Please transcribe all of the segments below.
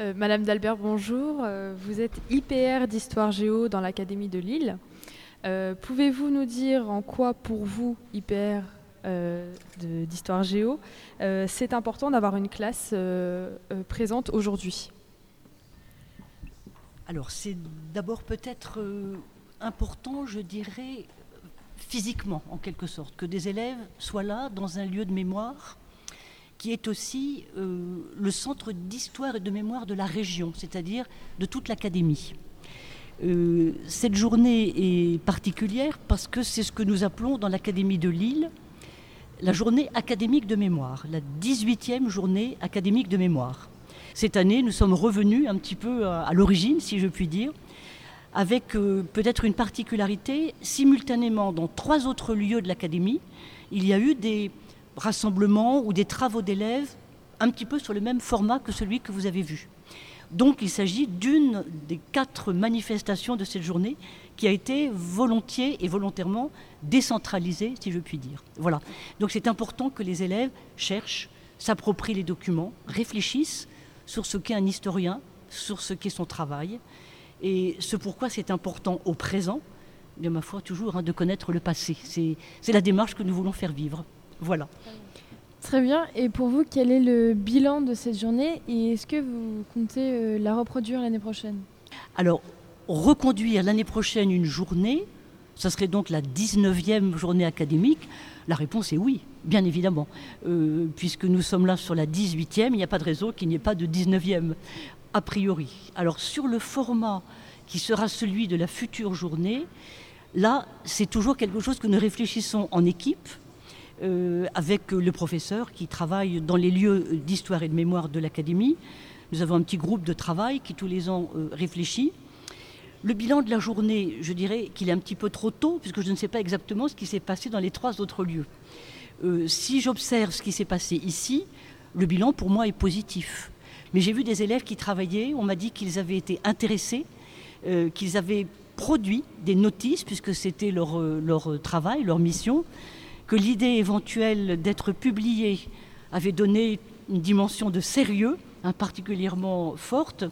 Euh, Madame Dalbert, bonjour. Euh, vous êtes IPR d'Histoire Géo dans l'Académie de Lille. Euh, Pouvez-vous nous dire en quoi, pour vous, IPR d'Histoire Géo, c'est important d'avoir une classe présente aujourd'hui? Alors, c'est d'abord peut-être important, je dirais, physiquement, en quelque sorte, que des élèves soient là, dans un lieu de mémoire, qui est aussi euh, le centre d'histoire et de mémoire de la région, c'est-à-dire de toute l'académie. Euh, cette journée est particulière parce que c'est ce que nous appelons dans l'Académie de Lille la journée académique de mémoire, la 18e journée académique de mémoire. Cette année, nous sommes revenus un petit peu à, l'origine, si je puis dire, avec euh, peut-être une particularité. Simultanément, dans trois autres lieux de l'académie, il y a eu des rassemblements ou des travaux d'élèves un petit peu sur le même format que celui que vous avez vu. Donc il s'agit d'une des quatre manifestations de cette journée qui a été volontiers et volontairement décentralisée, si je puis dire. Voilà. Donc c'est important que les élèves cherchent, s'approprient les documents, réfléchissent sur ce qu'est un historien, sur ce qu'est son travail, et ce pourquoi c'est important au présent, de ma foi toujours, hein, de connaître le passé. C'est la démarche que nous voulons faire vivre. Voilà. Très bien. Et pour vous, quel est le bilan de cette journée et est-ce que vous comptez euh, la reproduire l'année prochaine? Alors, reconduire l'année prochaine une journée, ça serait donc la 19e journée académique? La réponse est oui, bien évidemment. Euh, puisque nous sommes là sur la 18e, il n'y a pas de raison qu'il n'y ait pas de 19e, a priori. Alors, sur le format qui sera celui de la future journée, là, c'est toujours quelque chose que nous réfléchissons en équipe. Euh, avec le professeur qui travaille dans les lieux d'histoire et de mémoire de l'académie. Nous avons un petit groupe de travail qui tous les ans euh, réfléchit. Le bilan de la journée, je dirais qu'il est un petit peu trop tôt, puisque je ne sais pas exactement ce qui s'est passé dans les trois autres lieux. Euh, si j'observe ce qui s'est passé ici, le bilan pour moi est positif. Mais j'ai vu des élèves qui travaillaient, on m'a dit qu'ils avaient été intéressés, qu'ils avaient produit des notices, puisque c'était leur travail, leur mission, que l'idée éventuelle d'être publié avait donné une dimension de sérieux hein, particulièrement forte.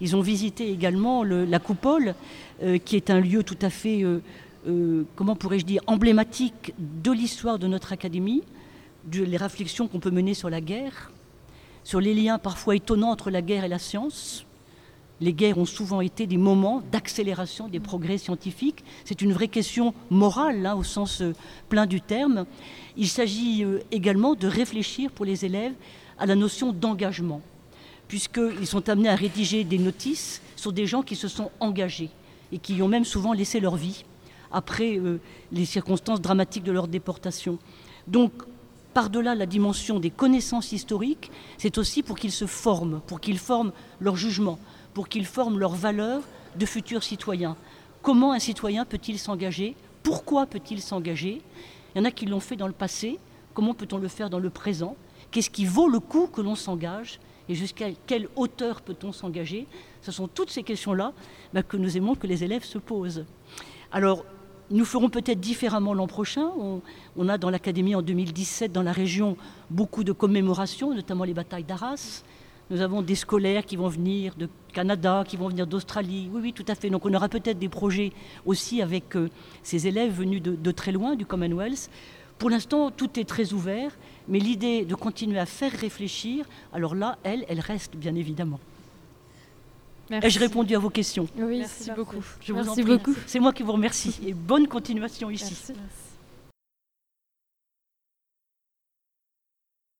Ils ont visité également le- la coupole, euh, qui est un lieu tout à fait, euh, euh, comment pourrais-je dire, emblématique de l'histoire de notre académie, de, les réflexions qu'on peut mener sur la guerre, sur les liens parfois étonnants entre la guerre et la science. Les guerres ont souvent été des moments d'accélération des progrès scientifiques. C'est une vraie question morale, hein, au sens euh, plein du terme. Il s'agit euh, également de réfléchir pour les élèves à la notion d'engagement, puisqu'ils sont amenés à rédiger des notices sur des gens qui se sont engagés et qui ont même souvent laissé leur vie après euh, les circonstances dramatiques de leur déportation. Donc, par-delà la dimension des connaissances historiques, c'est aussi pour qu'ils se forment, pour qu'ils forment leur jugement, pour qu'ils forment leurs valeurs de futurs citoyens. Comment un citoyen peut-il s'engager? Pourquoi peut-il s'engager? Il y en a qui l'ont fait dans le passé. Comment peut-on le faire dans le présent? Qu'est-ce qui vaut le coup que l'on s'engage? Et jusqu'à quelle hauteur peut-on s'engager? Ce sont toutes ces questions-là bah, que nous aimons que les élèves se posent. Alors, nous ferons peut-être différemment l'an prochain. On, on a dans l'Académie en 2017, dans la région, beaucoup de commémorations, notamment les batailles d'Arras. Nous avons des scolaires qui vont venir de Canada, qui vont venir d'Australie. Oui, oui, tout à fait. Donc on aura peut-être des projets aussi avec euh, ces élèves venus de, de très loin, du Commonwealth. Pour l'instant, tout est très ouvert, mais l'idée de continuer à faire réfléchir, alors là, elle, elle reste bien évidemment. Ai-je répondu à vos questions? Oui, Merci beaucoup. Je vous en Merci prie. beaucoup. C'est moi qui vous remercie et bonne continuation ici. Merci.